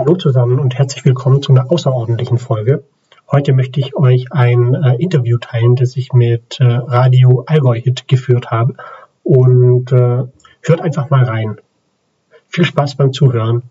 Hallo zusammen und herzlich willkommen zu einer außerordentlichen Folge. Heute möchte ich euch ein äh, Interview teilen, das ich mit äh, Radio Allgäu Hit geführt habe. Und äh, hört einfach mal rein. Viel Spaß beim Zuhören.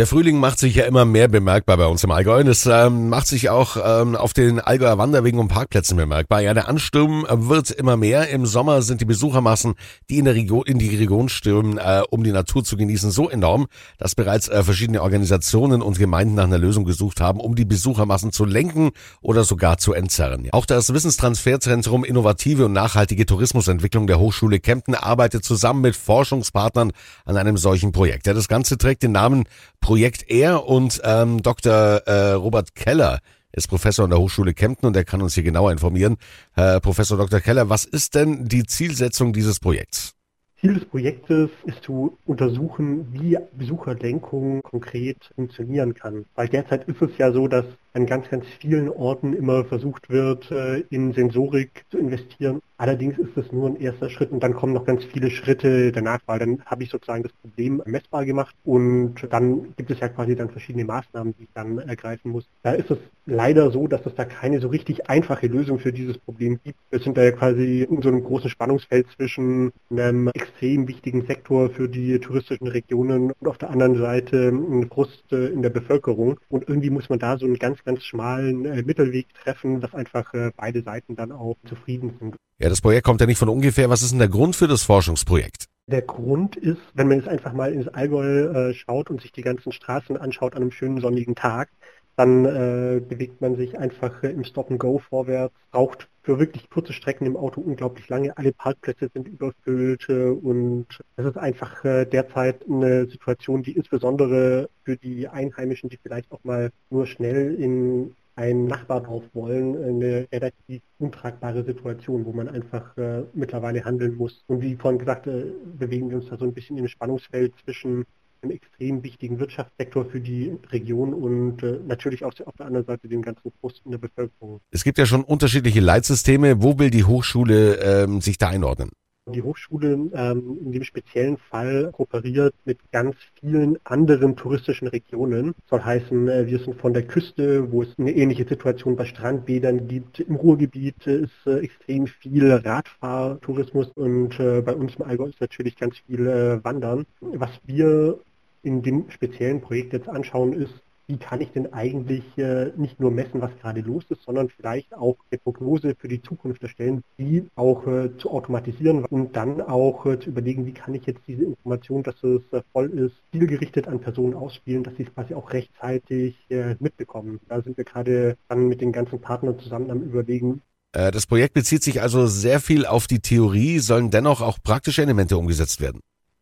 Der Frühling macht sich ja immer mehr bemerkbar bei uns im Allgäu. Und es ähm, macht sich auch ähm, auf den Allgäuer Wanderwegen und Parkplätzen bemerkbar. Ja, der Ansturm wird immer mehr. Im Sommer sind die Besuchermassen, die in, der Region, in die Region stürmen, äh, um die Natur zu genießen, so enorm, dass bereits äh, verschiedene Organisationen und Gemeinden nach einer Lösung gesucht haben, um die Besuchermassen zu lenken oder sogar zu entzerren. Auch das Wissenstransferzentrum Innovative und nachhaltige Tourismusentwicklung der Hochschule Kempten arbeitet zusammen mit Forschungspartnern an einem solchen Projekt. Ja, das Ganze trägt den Namen Projekt R und ähm, Dr. Äh, Robert Keller ist Professor an der Hochschule Kempten und er kann uns hier genauer informieren. Herr Professor Dr. Keller, was ist denn die Zielsetzung dieses Projekts? Ziel des Projektes ist zu untersuchen, wie Besucherlenkung konkret funktionieren kann. Weil derzeit ist es ja so, dass an ganz, ganz vielen Orten immer versucht wird, äh, in Sensorik zu investieren. Allerdings ist das nur ein erster Schritt und dann kommen noch ganz viele Schritte danach, weil dann habe ich sozusagen das Problem messbar gemacht und dann gibt es ja quasi dann verschiedene Maßnahmen, die ich dann ergreifen muss. Da ist es leider so, dass es da keine so richtig einfache Lösung für dieses Problem gibt. Wir sind da ja quasi in so einem großen Spannungsfeld zwischen einem extrem wichtigen Sektor für die touristischen Regionen und auf der anderen Seite ein Frust äh, in der Bevölkerung und irgendwie muss man da so einen ganz ganz, schmalen äh, Mittelweg treffen, dass einfach äh, beide Seiten dann auch zufrieden sind. Ja, das Projekt kommt ja nicht von ungefähr. Was ist denn der Grund für das Forschungsprojekt? Der Grund ist, wenn man jetzt einfach mal ins Allgäu äh, schaut und sich die ganzen Straßen anschaut an einem schönen sonnigen Tag, dann äh, bewegt man sich einfach äh, im Stop and Go vorwärts, braucht für wirklich kurze Strecken im Auto unglaublich lange. Alle Parkplätze sind überfüllt und es ist einfach äh, derzeit eine Situation, die insbesondere für die Einheimischen, die vielleicht auch mal nur schnell in ein Nachbardorf wollen, eine relativ untragbare Situation, wo man einfach äh, mittlerweile handeln muss. Und wie vorhin gesagt, äh, bewegen wir uns da so ein bisschen im Spannungsfeld zwischen einen extrem wichtigen Wirtschaftssektor für die Region und äh, natürlich auch auf der anderen Seite den ganzen Frust in der Bevölkerung. Es gibt ja schon unterschiedliche Leitsysteme. Wo will die Hochschule ähm, sich da einordnen? Die Hochschule ähm, in dem speziellen Fall kooperiert mit ganz vielen anderen touristischen Regionen. Das soll heißen, äh, wir sind von der Küste, wo es eine ähnliche Situation bei Strandbädern gibt. Im Ruhrgebiet ist äh, extrem viel Radfahrtourismus und äh, bei uns im Allgäu ist natürlich ganz viel äh, Wandern. Was wir in dem speziellen Projekt jetzt anschauen, ist, wie kann ich denn eigentlich äh, nicht nur messen, was gerade los ist, sondern vielleicht auch eine Prognose für die Zukunft erstellen, die auch äh, zu automatisieren und dann auch äh, zu überlegen, wie kann ich jetzt diese Information, dass es äh, voll ist, zielgerichtet an Personen ausspielen, dass sie es quasi auch rechtzeitig äh, mitbekommen. Da sind wir gerade dann mit den ganzen Partnern zusammen am Überlegen, äh, das Projekt bezieht sich also sehr viel auf die Theorie, sollen dennoch auch praktische Elemente umgesetzt werden.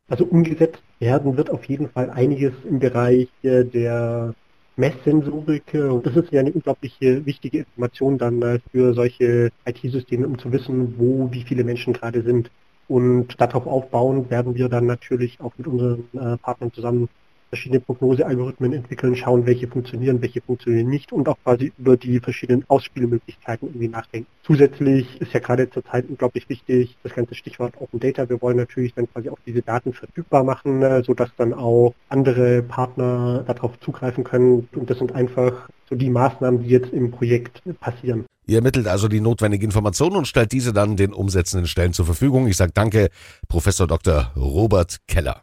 Also umgesetzt werden wird auf jeden Fall einiges im Bereich äh, der Messsensorik. Und das ist ja eine unglaublich wichtige Information dann äh, für solche IT-Systeme, um zu wissen, wo wie viele Menschen gerade sind. Und darauf aufbauen werden wir dann natürlich auch mit unseren äh, Partnern zusammen verschiedene Prognosealgorithmen entwickeln, schauen, welche funktionieren, welche funktionieren nicht und auch quasi über die verschiedenen Ausspielmöglichkeiten irgendwie nachdenken. Zusätzlich ist ja gerade zurzeit unglaublich wichtig das ganze Stichwort Open Data. Wir wollen natürlich dann quasi auch diese Daten verfügbar machen, äh, sodass dann auch andere Partner darauf zugreifen können. Und das sind einfach so die Maßnahmen, die jetzt im Projekt passieren. Ihr ermittelt also die notwendige Information und stellt diese dann den umsetzenden Stellen zur Verfügung. Ich sage danke, Professor Dr. Robert Keller.